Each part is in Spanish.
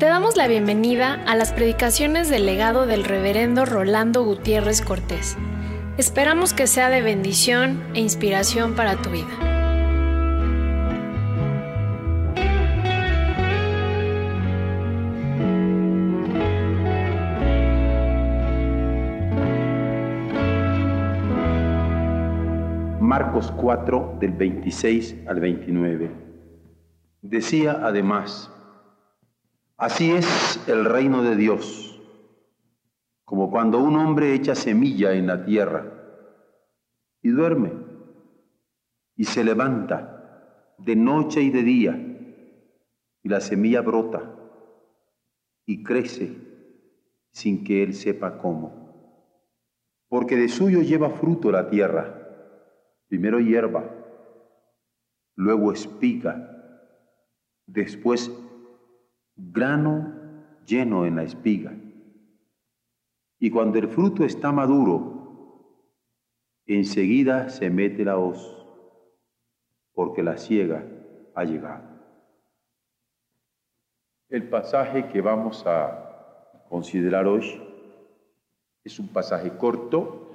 Te damos la bienvenida a las predicaciones del legado del reverendo Rolando Gutiérrez Cortés. Esperamos que sea de bendición e inspiración para tu vida. Marcos 4 del 26 al 29. Decía además, así es el reino de Dios, como cuando un hombre echa semilla en la tierra y duerme y se levanta de noche y de día y la semilla brota y crece sin que él sepa cómo, porque de suyo lleva fruto la tierra. Primero hierba, luego espiga, después grano lleno en la espiga. Y cuando el fruto está maduro, enseguida se mete la hoz, porque la ciega ha llegado. El pasaje que vamos a considerar hoy es un pasaje corto,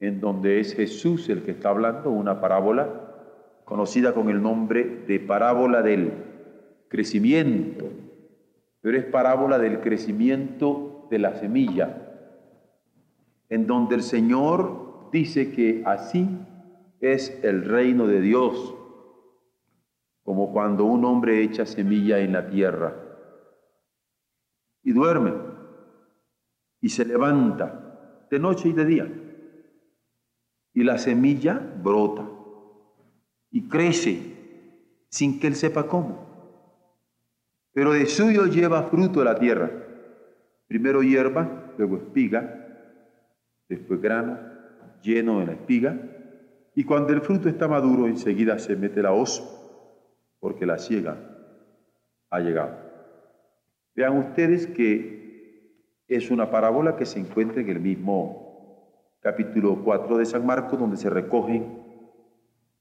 en donde es Jesús el que está hablando, una parábola conocida con el nombre de parábola del crecimiento, pero es parábola del crecimiento de la semilla, en donde el Señor dice que así es el reino de Dios, como cuando un hombre echa semilla en la tierra y duerme y se levanta de noche y de día y la semilla brota y crece sin que él sepa cómo. Pero de suyo lleva fruto la tierra. Primero hierba, luego espiga, después grano lleno de la espiga, y cuando el fruto está maduro enseguida se mete la hoz, porque la ciega ha llegado. Vean ustedes que es una parábola que se encuentra en el mismo capítulo 4 de San Marcos, donde se recogen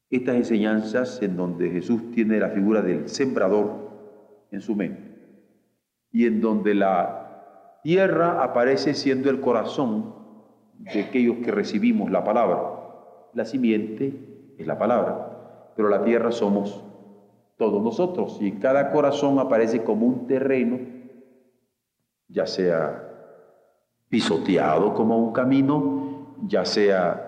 estas enseñanzas en donde Jesús tiene la figura del sembrador en su mente. Y en donde la tierra aparece siendo el corazón de aquellos que recibimos la palabra. La simiente es la palabra, pero la tierra somos todos nosotros. Y cada corazón aparece como un terreno, ya sea pisoteado como un camino, ya sea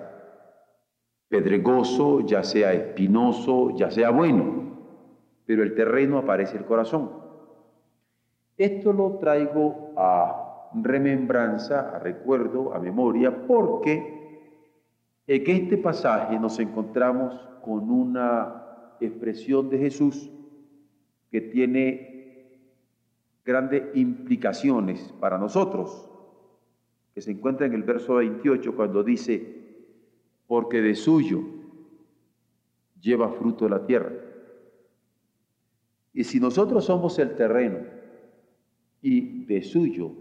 pedregoso, ya sea espinoso, ya sea bueno, pero el terreno aparece el corazón. Esto lo traigo a remembranza, a recuerdo, a memoria, porque en este pasaje nos encontramos con una expresión de Jesús que tiene grandes implicaciones para nosotros que se encuentra en el verso 28 cuando dice, porque de suyo lleva fruto la tierra. Y si nosotros somos el terreno y de suyo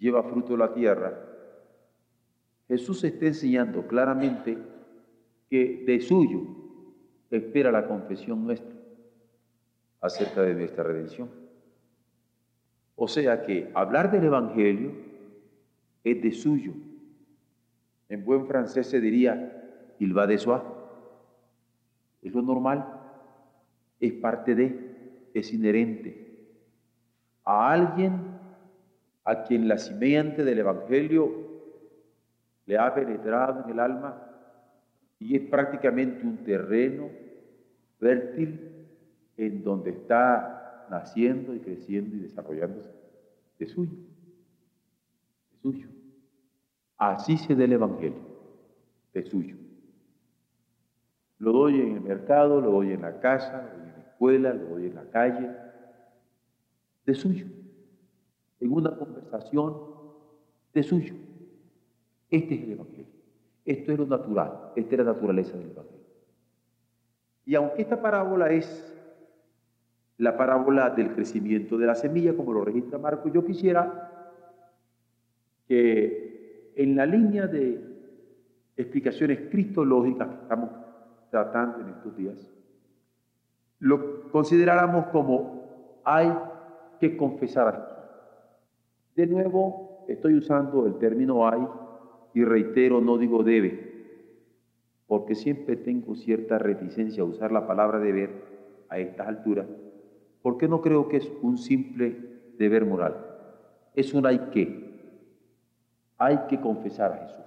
lleva fruto la tierra, Jesús está enseñando claramente que de suyo espera la confesión nuestra acerca de nuestra redención. O sea que hablar del Evangelio es de suyo. En buen francés se diría, il va de soi. Es lo normal, es parte de, es inherente. A alguien a quien la simiente del Evangelio le ha penetrado en el alma y es prácticamente un terreno fértil en donde está naciendo y creciendo y desarrollándose de suyo, de suyo. Así se da el Evangelio, es suyo. Lo doy en el mercado, lo doy en la casa, lo doy en la escuela, lo doy en la calle, de suyo. En una conversación, de suyo. Este es el Evangelio. Esto es lo natural, esta es la naturaleza del Evangelio. Y aunque esta parábola es la parábola del crecimiento de la semilla, como lo registra Marco, yo quisiera que en la línea de explicaciones cristológicas que estamos tratando en estos días, lo consideráramos como hay que confesar a Jesús. De nuevo, estoy usando el término hay y reitero, no digo debe, porque siempre tengo cierta reticencia a usar la palabra deber a estas alturas, porque no creo que es un simple deber moral, es un hay que. Hay que confesar a Jesús.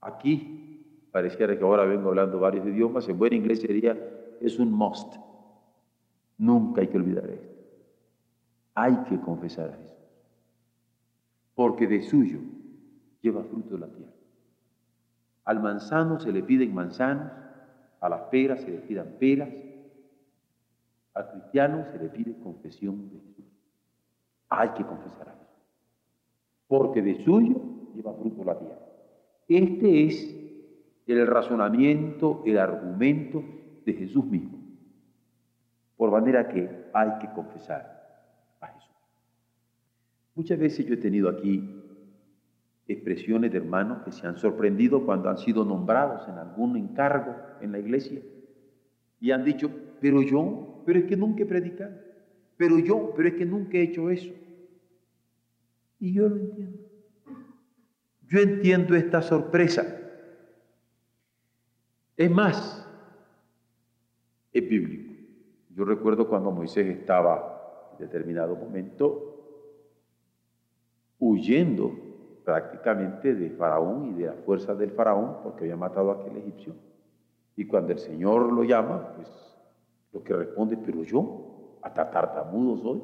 Aquí pareciera que ahora vengo hablando varios idiomas, en buen inglés sería es un must. Nunca hay que olvidar esto. Hay que confesar a Jesús. Porque de suyo lleva fruto la tierra. Al manzano se le piden manzanos, a las peras se le pidan peras, al cristiano se le pide confesión de Jesús. Hay que confesar a Jesús. Porque de suyo lleva fruto la tierra. Este es el razonamiento, el argumento de Jesús mismo. Por manera que hay que confesar a Jesús. Muchas veces yo he tenido aquí expresiones de hermanos que se han sorprendido cuando han sido nombrados en algún encargo en la iglesia y han dicho, pero yo, pero es que nunca he predicado, pero yo, pero es que nunca he hecho eso. Y yo lo entiendo. Yo entiendo esta sorpresa. Es más, es bíblico. Yo recuerdo cuando Moisés estaba en determinado momento huyendo prácticamente de Faraón y de las fuerzas del Faraón porque había matado a aquel egipcio. Y cuando el Señor lo llama, pues lo que responde, pero yo, hasta tartamudo soy.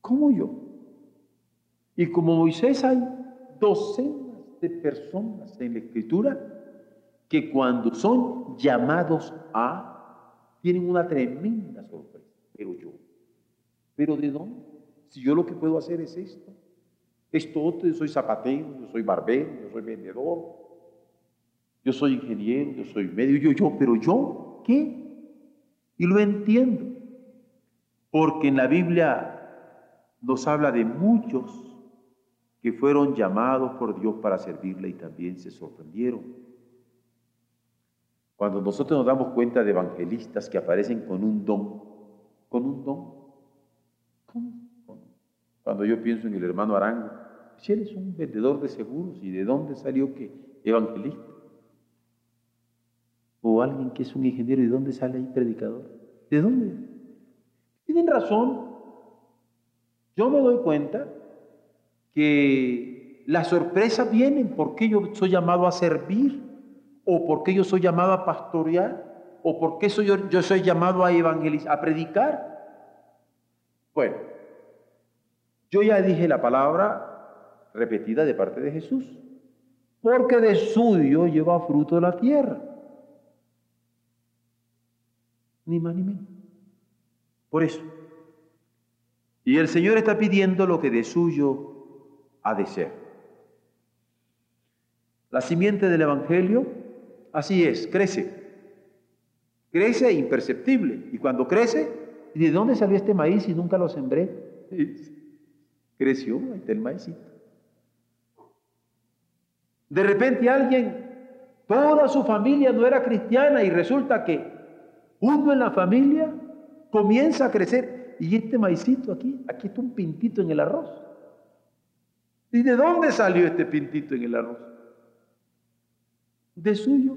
¿Cómo yo? Y como Moisés hay docenas de personas en la escritura que cuando son llamados a, tienen una tremenda sorpresa. Pero yo, ¿pero de dónde? Si yo lo que puedo hacer es esto, esto otro, yo soy zapatero, yo soy barbero, yo soy vendedor, yo soy ingeniero, yo soy medio, yo, yo, pero yo, ¿qué? Y lo entiendo, porque en la Biblia nos habla de muchos que fueron llamados por Dios para servirle y también se sorprendieron. Cuando nosotros nos damos cuenta de evangelistas que aparecen con un don, con un don, Cuando yo pienso en el hermano Arango, si él es un vendedor de seguros, ¿y de dónde salió que evangelista? O alguien que es un ingeniero, ¿y de dónde sale ahí predicador? ¿De dónde? Tienen razón. Yo me doy cuenta que las sorpresas vienen porque yo soy llamado a servir, o porque yo soy llamado a pastorear, o porque soy yo, yo soy llamado a evangelizar, a predicar. Bueno, yo ya dije la palabra repetida de parte de Jesús, porque de suyo lleva fruto de la tierra. Ni más ni menos. Por eso. Y el Señor está pidiendo lo que de suyo ha de ser. La simiente del Evangelio, así es, crece. Crece imperceptible. Y cuando crece, ¿de dónde salió este maíz si nunca lo sembré? Creció, el maízito. De repente alguien, toda su familia no era cristiana y resulta que uno en la familia comienza a crecer. Y este maicito aquí, aquí está un pintito en el arroz. ¿Y de dónde salió este pintito en el arroz? De suyo.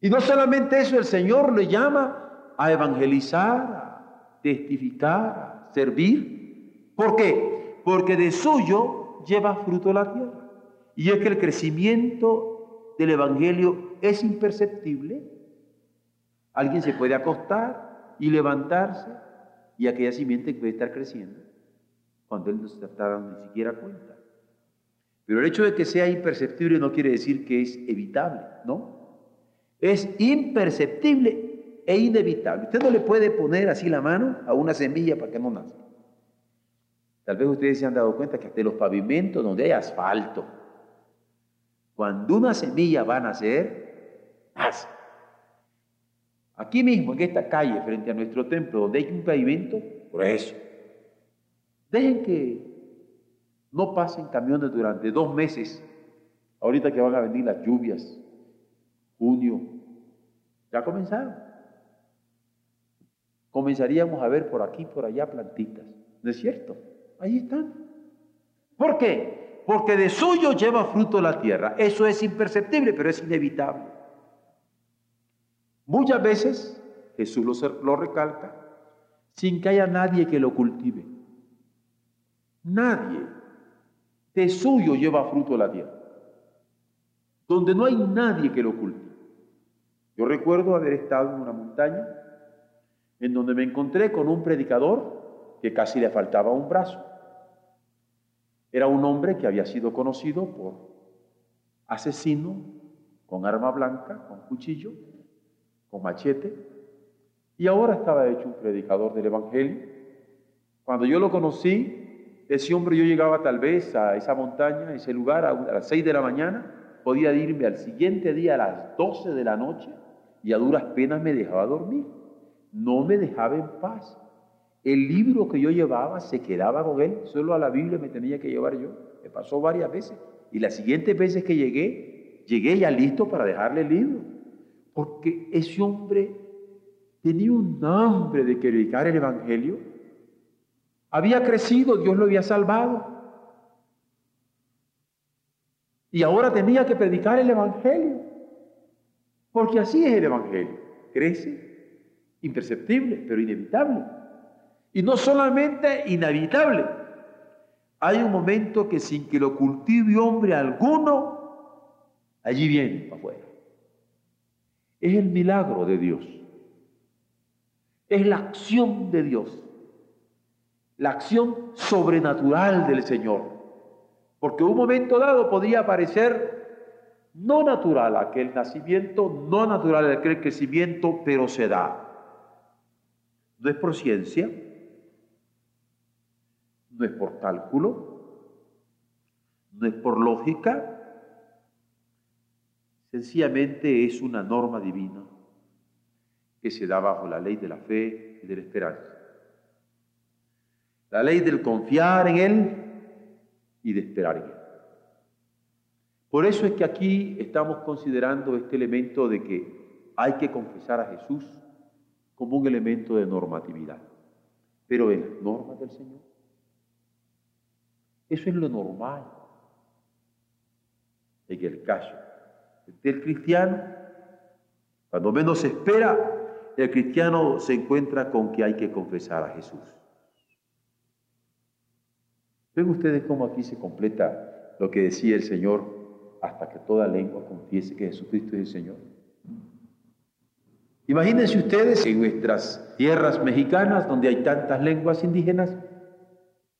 Y no solamente eso, el Señor le llama a evangelizar, a testificar, a servir. ¿Por qué? Porque de suyo lleva fruto la tierra. Y es que el crecimiento del Evangelio es imperceptible. Alguien se puede acostar y levantarse y aquella simiente puede estar creciendo cuando Él no se está dando ni siquiera cuenta. Pero el hecho de que sea imperceptible no quiere decir que es evitable, ¿no? Es imperceptible e inevitable. Usted no le puede poner así la mano a una semilla para que no nazca. Tal vez ustedes se han dado cuenta que hasta los pavimentos donde hay asfalto, cuando una semilla va a nacer, nace. Aquí mismo, en esta calle, frente a nuestro templo, donde hay un pavimento, por eso, Dejen que no pasen camiones durante dos meses, ahorita que van a venir las lluvias, junio, ya comenzaron. comenzaríamos a ver por aquí, por allá plantitas. ¿No es cierto? Ahí están. ¿Por qué? Porque de suyo lleva fruto la tierra. Eso es imperceptible, pero es inevitable. Muchas veces Jesús lo, lo recalca sin que haya nadie que lo cultive. Nadie de suyo lleva fruto la tierra. Donde no hay nadie que lo cultive. Yo recuerdo haber estado en una montaña en donde me encontré con un predicador que casi le faltaba un brazo. Era un hombre que había sido conocido por asesino, con arma blanca, con cuchillo, con machete, y ahora estaba hecho un predicador del Evangelio. Cuando yo lo conocí, ese hombre yo llegaba tal vez a esa montaña, a ese lugar, a, las seis de la mañana, podía irme al siguiente día a las doce de la noche y a duras penas me dejaba dormir no me dejaba en paz. El libro que yo llevaba se quedaba con él, solo a la Biblia me tenía que llevar yo. Me pasó varias veces. Y las siguientes veces que llegué, llegué ya listo para dejarle el libro. Porque ese hombre tenía un hambre de predicar el Evangelio. Había crecido, Dios lo había salvado. Y ahora tenía que predicar el Evangelio. Porque así es el Evangelio. Crece imperceptible, pero inevitable. Y no solamente inevitable, hay un momento que sin que lo cultive hombre alguno, allí viene para afuera. Es el milagro de Dios. Es la acción de Dios. La acción sobrenatural del Señor. Porque un momento dado podría parecer no natural aquel nacimiento, no natural aquel crecimiento, pero se da. No es por ciencia, no es por cálculo, no es por lógica, sencillamente es una norma divina que se da bajo la ley de la fe y de la esperanza. La ley del confiar en Él y de esperar en Él. Por eso es que aquí estamos considerando este elemento de que hay que confesar a Jesús como un elemento de normatividad. Pero en las normas del Señor. Eso es lo normal. En el caso del cristiano, cuando menos se espera, el cristiano se encuentra con que hay que confesar a Jesús. Ven ustedes cómo aquí se completa lo que decía el Señor hasta que toda lengua confiese que Jesucristo es el Señor. Imagínense ustedes en nuestras tierras mexicanas, donde hay tantas lenguas indígenas,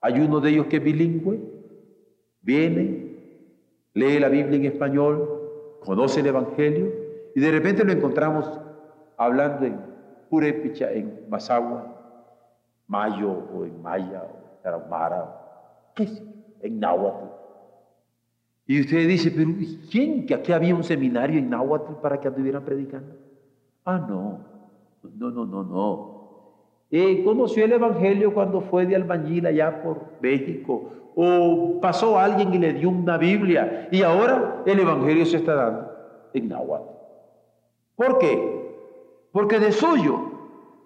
hay uno de ellos que es bilingüe, viene, lee la Biblia en español, conoce el Evangelio, y de repente lo encontramos hablando en Purépecha, en Mazagua, Mayo o en Maya o Tarahumara, qué sé, en Náhuatl. Y usted dice, pero ¿quién? Que aquí había un seminario en Náhuatl para que anduvieran predicando. Ah, no, no, no, no, no. Eh, conoció el Evangelio cuando fue de albañil allá por México, o pasó alguien y le dio una Biblia, y ahora el Evangelio se está dando en Nahuatl. ¿Por qué? Porque de suyo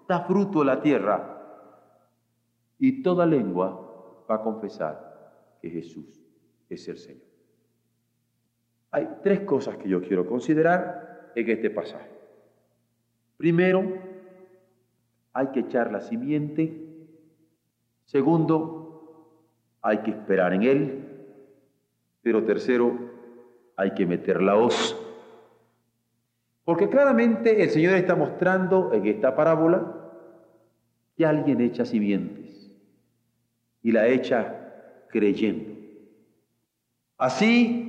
da fruto la tierra, y toda lengua va a confesar que Jesús es el Señor. Hay tres cosas que yo quiero considerar en este pasaje. Primero, hay que echar la simiente. Segundo, hay que esperar en él. Pero tercero, hay que meter la hoz. Porque claramente el Señor está mostrando en esta parábola que alguien echa simientes y la echa creyendo. Así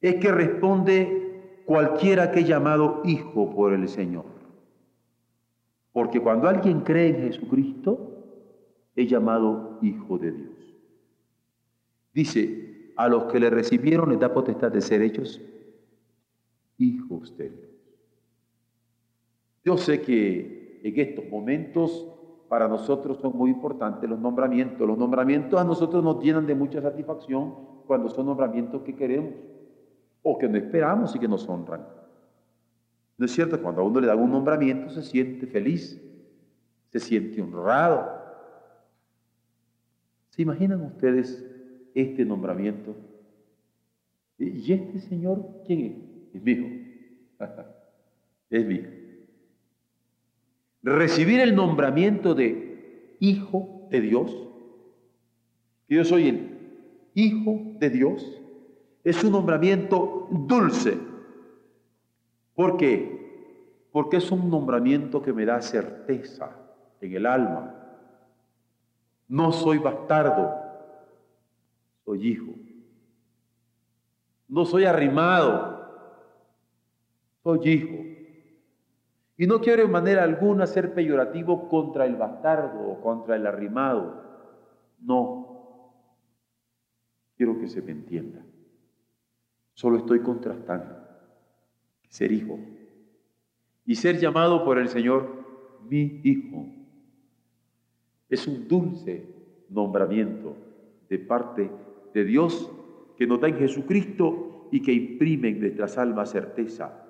es que responde cualquiera que he llamado hijo por el Señor. Porque cuando alguien cree en Jesucristo, es llamado hijo de Dios. Dice, a los que le recibieron les da potestad de ser hechos hijos de Dios. Yo sé que en estos momentos para nosotros son muy importantes los nombramientos. Los nombramientos a nosotros nos llenan de mucha satisfacción cuando son nombramientos que queremos o que no esperamos y que nos honran. ¿No es cierto? Cuando a uno le da un nombramiento se siente feliz se siente honrado. ¿Se imaginan ustedes este nombramiento? ¿Y este señor quién es? Es mi hijo. es mi hijo. Recibir el nombramiento de hijo de Dios, yo soy el hijo de Dios, es un nombramiento dulce. ¿Por qué? Porque es un nombramiento que me da certeza en el alma. No soy bastardo, soy hijo. No soy arrimado, soy hijo. Y no quiero en manera alguna ser peyorativo contra el bastardo o contra el arrimado. No. Quiero que se me entienda. Solo estoy contrastando ser hijo y ser llamado por el Señor mi hijo. Es un dulce nombramiento de parte de Dios que nos da en Jesucristo y que imprime en nuestras almas certeza.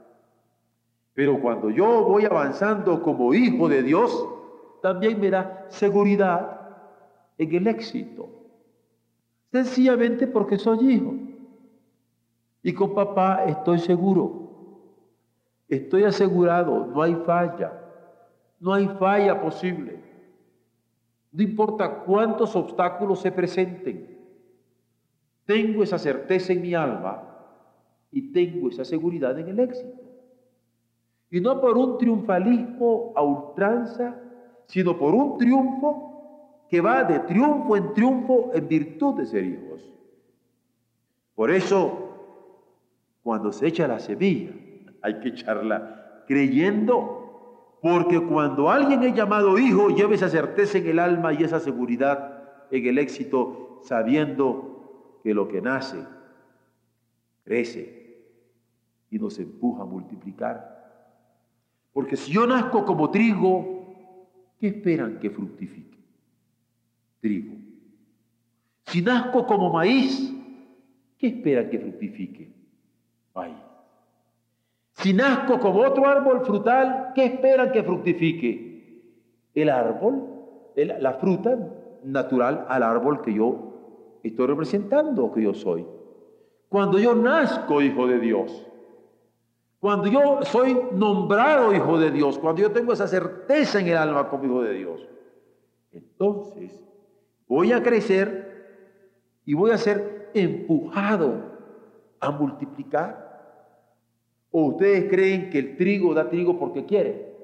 Pero cuando yo voy avanzando como hijo de Dios, también me da seguridad en el éxito. Sencillamente porque soy hijo. Y con papá estoy seguro. Estoy asegurado, no hay falla. No hay falla posible. No importa cuántos obstáculos se presenten. Tengo esa certeza en mi alma y tengo esa seguridad en el éxito. Y no por un triunfalismo a ultranza, sino por un triunfo que va de triunfo en triunfo en virtud de ser hijos. Por eso, cuando se echa la semilla, hay que echarla creyendo, porque cuando alguien es llamado hijo, lleva esa certeza en el alma y esa seguridad en el éxito, sabiendo que lo que nace crece y nos empuja a multiplicar. Porque si yo nazco como trigo, ¿qué esperan que fructifique? Trigo. Si nazco como maíz, ¿qué esperan que fructifique? Maíz. Si nazco como otro árbol frutal, ¿qué esperan que fructifique? El árbol, la fruta natural al árbol que yo estoy representando que yo soy. Cuando yo nazco hijo de Dios, cuando yo soy nombrado hijo de Dios, cuando yo tengo esa certeza en el alma como hijo de Dios, entonces voy a crecer y voy a ser empujado a multiplicar. ¿O ustedes creen que el trigo da trigo porque quiere?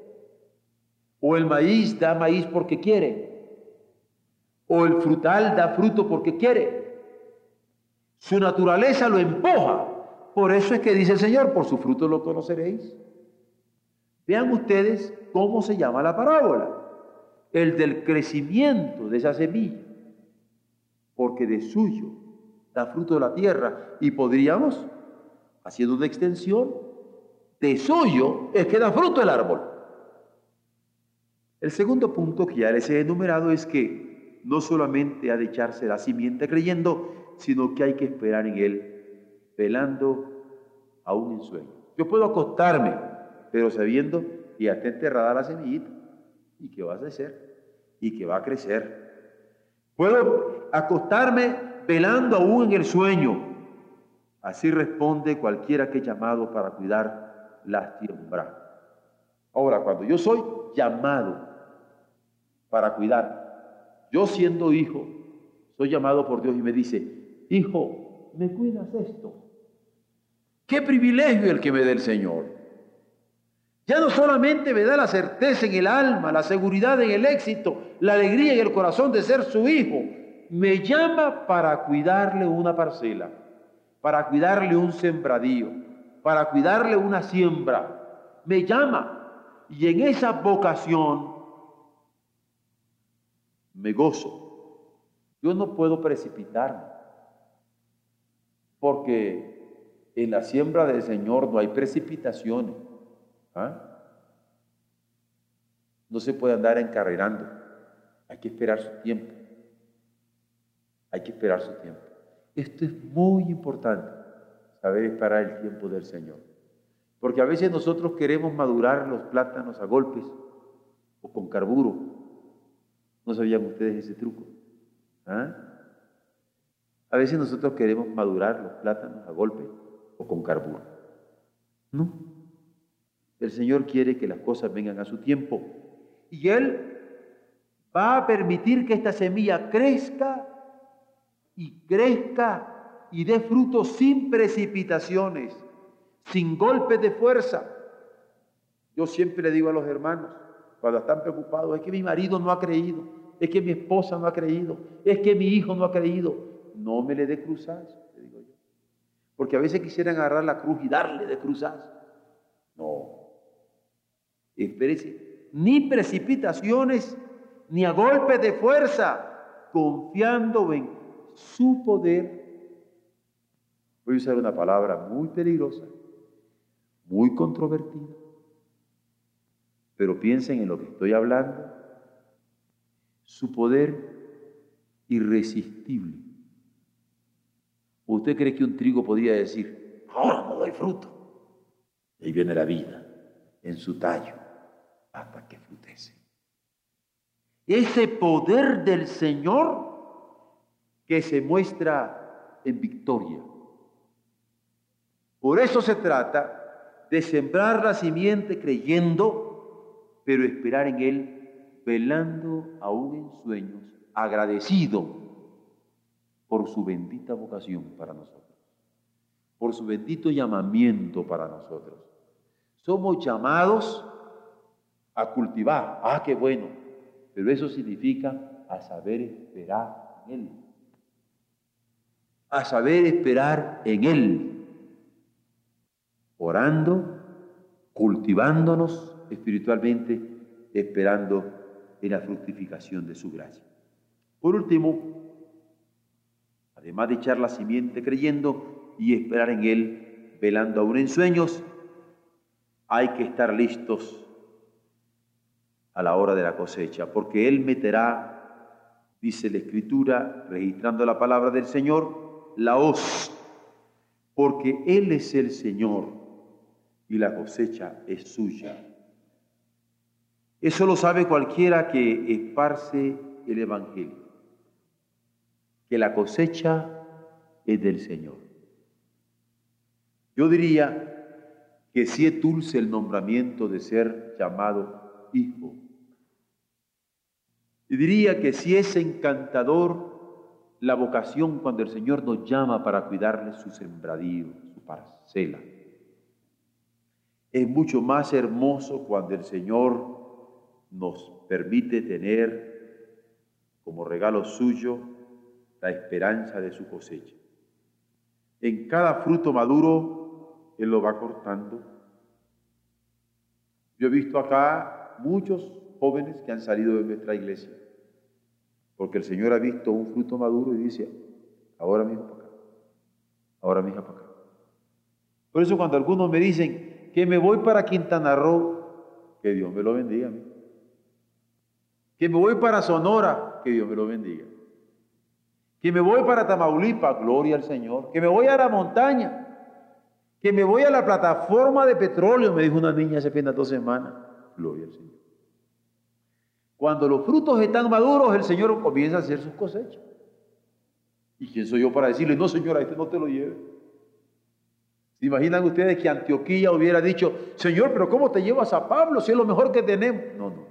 ¿O el maíz da maíz porque quiere? o el frutal da fruto porque quiere. Su naturaleza lo empuja. Por eso es que dice el Señor, por su fruto lo conoceréis. Vean ustedes cómo se llama la parábola. El del crecimiento de esa semilla. Porque de suyo da fruto de la tierra. Y podríamos, haciendo una extensión, de suyo es que da fruto el árbol. El segundo punto que ya les he enumerado es que no solamente ha de echarse la simiente creyendo, sino que hay que esperar en él, velando aún en sueño. Yo puedo acostarme, pero sabiendo que ya está enterrada la semillita y que va a crecer y que va a crecer. Puedo acostarme velando aún en el sueño. Así responde cualquiera que es llamado para cuidar la siembra. Ahora, cuando yo soy llamado para cuidar yo siendo hijo, soy llamado por Dios y me dice, hijo, ¿me cuidas esto? Qué privilegio el que me dé el Señor. Ya no solamente me da la certeza en el alma, la seguridad en el éxito, la alegría en el corazón de ser su hijo, me llama para cuidarle una parcela, para cuidarle un sembradío, para cuidarle una siembra. Me llama y en esa vocación me gozo. Yo no puedo precipitarme, porque en la siembra del Señor no hay precipitaciones. ¿ah? No se puede andar encarrerando. Hay que esperar su tiempo. Hay que esperar su tiempo. Esto es muy importante, saber esperar el tiempo del Señor. Porque a veces nosotros queremos madurar los plátanos a golpes o con carburo ¿No sabían ustedes ese truco? ¿Ah? A veces nosotros queremos madurar los plátanos a golpe o con carburo. No. El Señor quiere que las cosas vengan a su tiempo. Y Él va a permitir que esta semilla crezca y crezca y dé frutos sin precipitaciones, sin golpes de fuerza. Yo siempre le digo a los hermanos, cuando están preocupados, es que mi marido no ha creído, es que mi esposa no ha creído, es que mi hijo no ha creído. No me le dé yo. Porque a veces quisieran agarrar la cruz y darle de cruzazo. No. Espérese, ni precipitaciones, ni a golpes de fuerza, confiando en su poder. Voy a usar una palabra muy peligrosa, muy controvertida, pero piensen en lo que estoy hablando. Su poder irresistible. ¿Usted cree que un trigo podría decir, ahora no doy fruto? Y viene la vida en su tallo hasta que frutece. Ese poder del Señor que se muestra en victoria. Por eso se trata de sembrar la simiente creyendo, pero esperar en Él, velando aún en sueños, agradecido por su bendita vocación para nosotros, por su bendito llamamiento para nosotros. Somos llamados a cultivar. Ah, qué bueno. Pero eso significa a saber esperar en Él. A saber esperar en Él. Orando, cultivándonos espiritualmente, esperando en la fructificación de su gracia. Por último, además de echar la simiente creyendo y esperar en Él, velando aún en sueños, hay que estar listos a la hora de la cosecha, porque Él meterá, dice la Escritura, registrando la palabra del Señor, la hoz, porque Él es el Señor y la cosecha es suya. Eso lo sabe cualquiera que esparce el Evangelio, que la cosecha es del Señor. Yo diría que si es dulce el nombramiento de ser llamado hijo. Y diría que si es encantador la vocación cuando el Señor nos llama para cuidarle su sembradío, su parcela. Es mucho más hermoso cuando el Señor nos permite tener como regalo suyo la esperanza de su cosecha. En cada fruto maduro, Él lo va cortando. Yo he visto acá muchos jóvenes que han salido de nuestra iglesia, porque el Señor ha visto un fruto maduro y dice, ahora mismo para acá, ahora mismo para acá. Por eso cuando algunos me dicen que me voy para Quintana Roo, que Dios me lo bendiga. Que me voy para Sonora, que Dios me lo bendiga. Que me voy para Tamaulipas, gloria al Señor. Que me voy a la montaña. Que me voy a la plataforma de petróleo, me dijo una niña hace apenas dos semanas. Gloria al Señor. Cuando los frutos están maduros, el Señor comienza a hacer sus cosechas. ¿Y quién soy yo para decirle, no señora, este no te lo lleve? ¿Se imaginan ustedes que Antioquía hubiera dicho, Señor, pero ¿cómo te llevas a Pablo si es lo mejor que tenemos? No, no.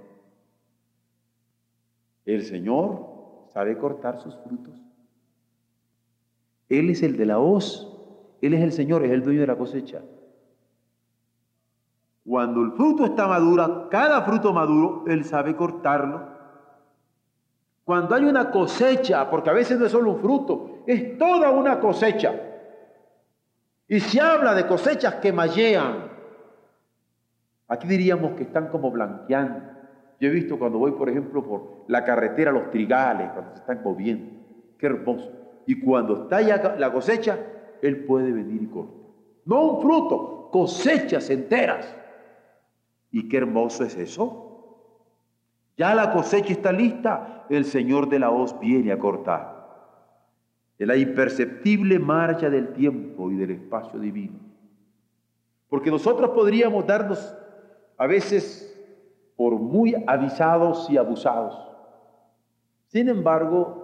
El Señor sabe cortar sus frutos. Él es el de la hoz. Él es el Señor, es el dueño de la cosecha. Cuando el fruto está maduro, cada fruto maduro, Él sabe cortarlo. Cuando hay una cosecha, porque a veces no es solo un fruto, es toda una cosecha. Y se habla de cosechas que mallean. Aquí diríamos que están como blanqueando. Yo he visto cuando voy, por ejemplo, por la carretera, los trigales, cuando se están moviendo. Qué hermoso. Y cuando está ya la cosecha, Él puede venir y cortar. No un fruto, cosechas enteras. Y qué hermoso es eso. Ya la cosecha está lista, el Señor de la hoz viene a cortar. De la imperceptible marcha del tiempo y del espacio divino. Porque nosotros podríamos darnos a veces por muy avisados y abusados. Sin embargo,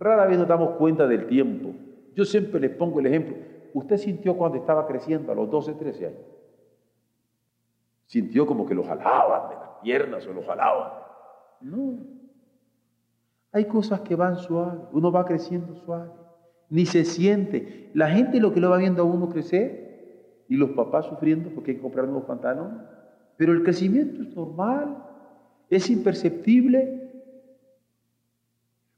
rara vez nos damos cuenta del tiempo. Yo siempre les pongo el ejemplo. ¿Usted sintió cuando estaba creciendo a los 12, 13 años? Sintió como que lo jalaban de las piernas o lo jalaban. No. Hay cosas que van suave, uno va creciendo suave, ni se siente. La gente lo que lo va viendo a uno crecer y los papás sufriendo porque hay que comprar nuevos pantalones. Pero el crecimiento es normal, es imperceptible.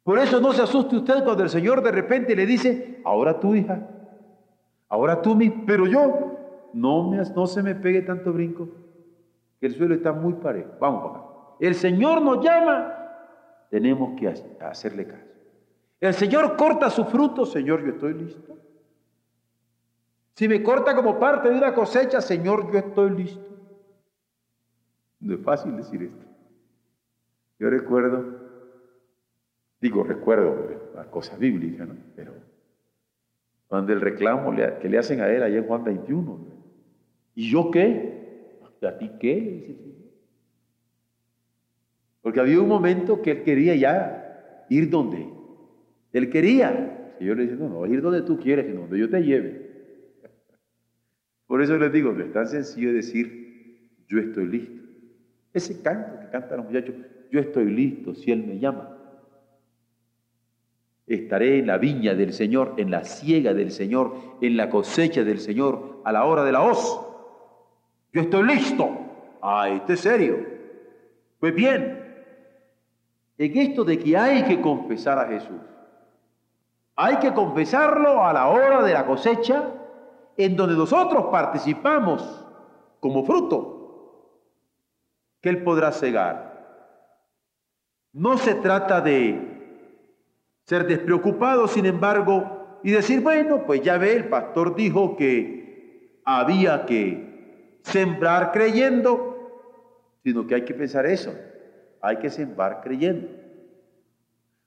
Por eso no se asuste usted cuando el Señor de repente le dice, ahora tú hija, ahora tú mi, pero yo, no, me, no se me pegue tanto brinco, que el suelo está muy parejo. Vamos. El Señor nos llama, tenemos que hacerle caso. El Señor corta su fruto, Señor, yo estoy listo. Si me corta como parte de una cosecha, Señor, yo estoy listo. No es fácil decir esto. Yo recuerdo, digo recuerdo las cosas bíblicas, ¿no? Pero cuando el reclamo que le hacen a él allá en Juan 21, ¿y yo qué? ¿A ti qué? Porque había un momento que él quería ya ir donde él quería. Y yo le dije, no, no, ir donde tú quieres, sino donde yo te lleve. Por eso les digo, es tan sencillo decir, yo estoy listo. Ese canto que cantan los muchachos, yo estoy listo si Él me llama. Estaré en la viña del Señor, en la siega del Señor, en la cosecha del Señor, a la hora de la hoz. Yo estoy listo. Ay, este es serio. Pues bien, en esto de que hay que confesar a Jesús, hay que confesarlo a la hora de la cosecha, en donde nosotros participamos como fruto, que Él podrá cegar. No se trata de ser despreocupado, sin embargo, y decir, bueno, pues ya ve, el pastor dijo que había que sembrar creyendo, sino que hay que pensar eso, hay que sembrar creyendo.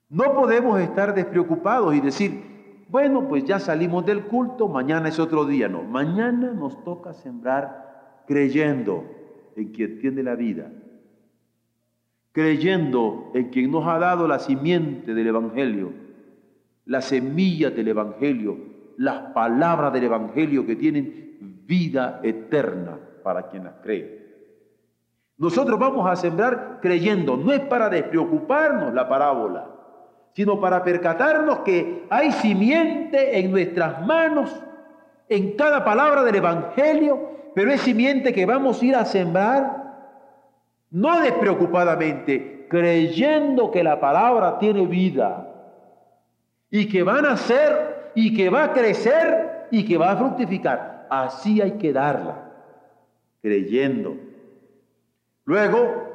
No podemos estar despreocupados y decir, bueno, pues ya salimos del culto, mañana es otro día. No, mañana nos toca sembrar creyendo en quien tiene la vida, creyendo en quien nos ha dado la simiente del Evangelio, la semilla del Evangelio, las palabras del Evangelio que tienen vida eterna para quien las cree. Nosotros vamos a sembrar creyendo, no es para despreocuparnos la parábola, sino para percatarnos que hay simiente en nuestras manos, en cada palabra del Evangelio, pero es simiente que vamos a ir a sembrar no despreocupadamente, creyendo que la palabra tiene vida y que va a nacer y que va a crecer y que va a fructificar. Así hay que darla, creyendo. Luego,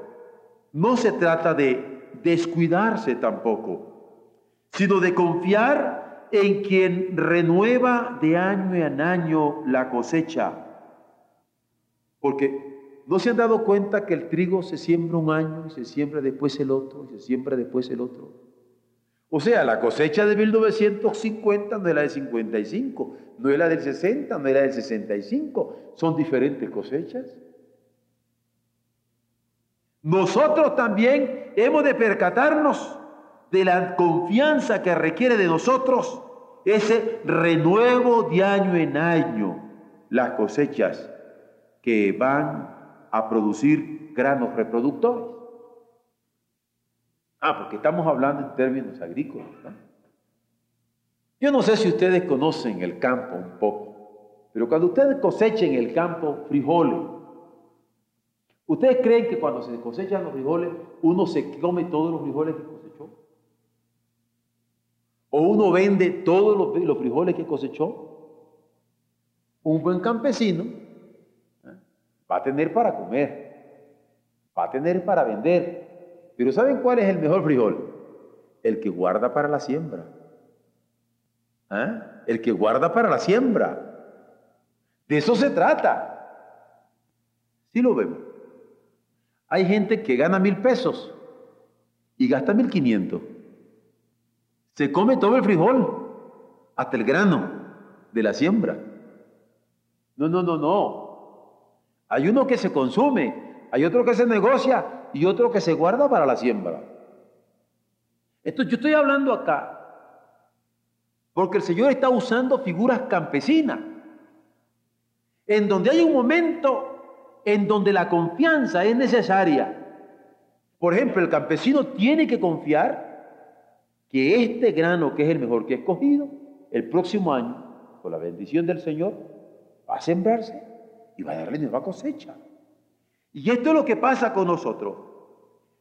no se trata de descuidarse tampoco, sino de confiar en quien renueva de año en año la cosecha. Porque ¿No se han dado cuenta que el trigo se siembra un año y se siembra después el otro y se siembra después el otro? O sea, la cosecha de 1950 no es la de 55, no es la del 60, no es la del 65, son diferentes cosechas. Nosotros también hemos de percatarnos de la confianza que requiere de nosotros ese renuevo de año en año, las cosechas que van a producir granos reproductores. Ah, porque estamos hablando en términos agrícolas. Yo no sé si ustedes conocen el campo un poco, pero cuando ustedes cosechen el campo frijoles, ¿ustedes creen que cuando se cosechan los frijoles uno se come todos los frijoles que cosechó? ¿O uno vende todos los frijoles que cosechó? Un buen campesino Va a tener para comer, va a tener para vender. Pero ¿saben cuál es el mejor frijol? El que guarda para la siembra. ¿Ah? El que guarda para la siembra. De eso se trata. Sí lo vemos. Hay gente que gana mil pesos y gasta mil quinientos. Se come todo el frijol, hasta el grano de la siembra. No, no, no, no. Hay uno que se consume, hay otro que se negocia y otro que se guarda para la siembra. Entonces yo estoy hablando acá porque el Señor está usando figuras campesinas, en donde hay un momento en donde la confianza es necesaria. Por ejemplo, el campesino tiene que confiar que este grano, que es el mejor que ha escogido, el próximo año, con la bendición del Señor, va a sembrarse y va a darle nueva cosecha. Y esto es lo que pasa con nosotros.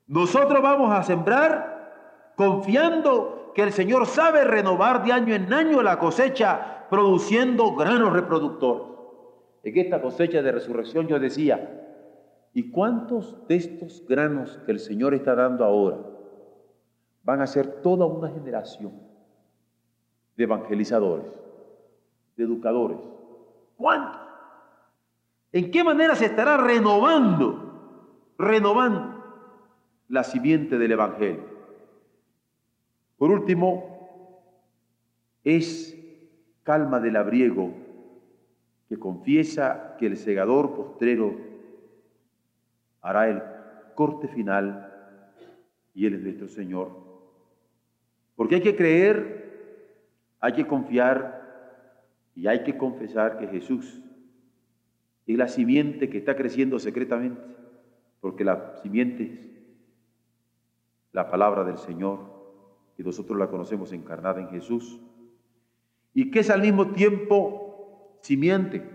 Nosotros vamos a sembrar confiando que el Señor sabe renovar de año en año la cosecha, produciendo granos reproductores. En esta cosecha de resurrección yo decía, ¿y cuántos de estos granos que el Señor está dando ahora van a ser toda una generación de evangelizadores, de educadores? ¿Cuántos? ¿En qué manera se estará renovando, renovando la simiente del Evangelio? Por último, es calma del abriego que confiesa que el segador postrero hará el corte final y Él es nuestro Señor. Porque hay que creer, hay que confiar y hay que confesar que Jesús es la simiente que está creciendo secretamente, porque la simiente es la palabra del Señor, y nosotros la conocemos encarnada en Jesús, y que es al mismo tiempo simiente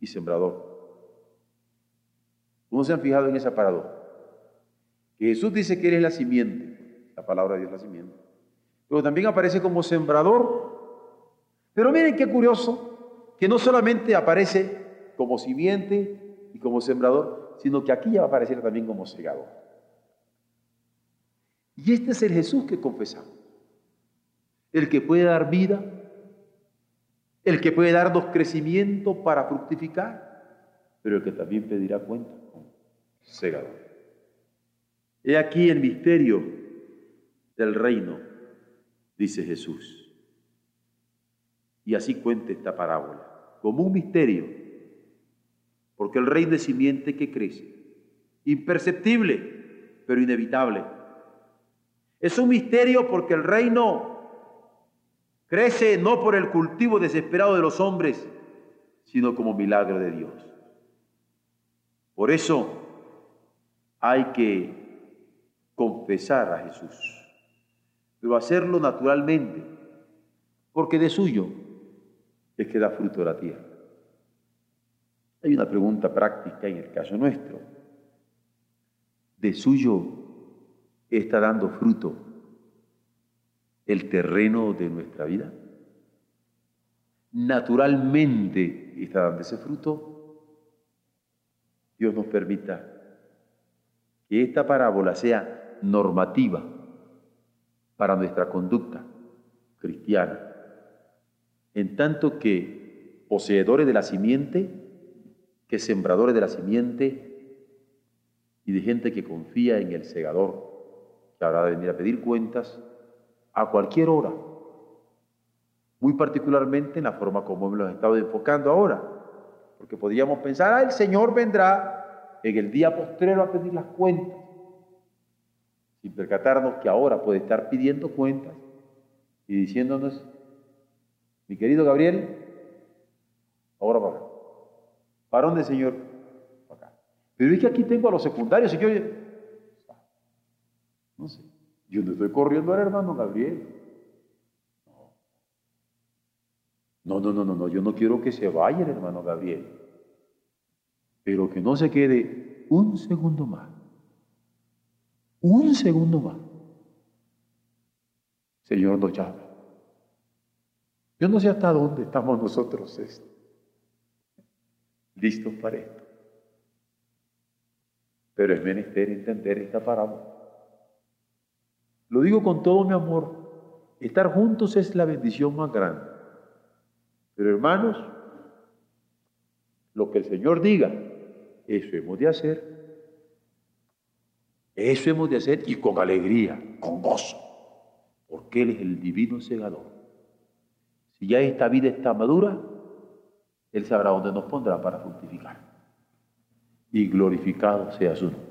y sembrador. ¿Cómo se han fijado en esa paradoja? Que Jesús dice que Él es la simiente, la palabra de Dios la simiente, pero también aparece como sembrador. Pero miren qué curioso, que no solamente aparece como simiente y como sembrador, sino que aquí ya va a aparecer también como segador. Y este es el Jesús que confesamos, el que puede dar vida, el que puede darnos crecimiento para fructificar, pero el que también pedirá cuenta como segador. He aquí el misterio del reino, dice Jesús. Y así cuenta esta parábola, como un misterio porque el reino de simiente que crece, imperceptible, pero inevitable. Es un misterio porque el reino crece no por el cultivo desesperado de los hombres, sino como milagro de Dios. Por eso hay que confesar a Jesús, pero hacerlo naturalmente, porque de suyo es que da fruto de la tierra. Hay una pregunta práctica en el caso nuestro. ¿De suyo está dando fruto el terreno de nuestra vida? Naturalmente está dando ese fruto. Dios nos permita que esta parábola sea normativa para nuestra conducta cristiana, en tanto que poseedores de la simiente que sembradores de la simiente y de gente que confía en el segador, que habrá de venir a pedir cuentas a cualquier hora, muy particularmente en la forma como hemos estado enfocando ahora, porque podríamos pensar, ah, el Señor vendrá en el día postrero a pedir las cuentas, sin percatarnos que ahora puede estar pidiendo cuentas y diciéndonos, mi querido Gabriel, ahora va ¿Para dónde, Señor? Acá. Pero es que aquí tengo a los secundarios, Señor. No sé. Yo no estoy corriendo al hermano Gabriel. No, no, no, no, no. Yo no quiero que se vaya el hermano Gabriel. Pero que no se quede un segundo más. Un segundo más. Señor nos llama. Yo no sé hasta dónde estamos nosotros. Este listos para esto. Pero es menester entender esta parábola. Lo digo con todo mi amor. Estar juntos es la bendición más grande. Pero hermanos, lo que el Señor diga, eso hemos de hacer. Eso hemos de hacer y con alegría, con gozo, porque Él es el divino segador. Si ya esta vida está madura, él sabrá dónde nos pondrá para fructificar. Y glorificado sea su nombre.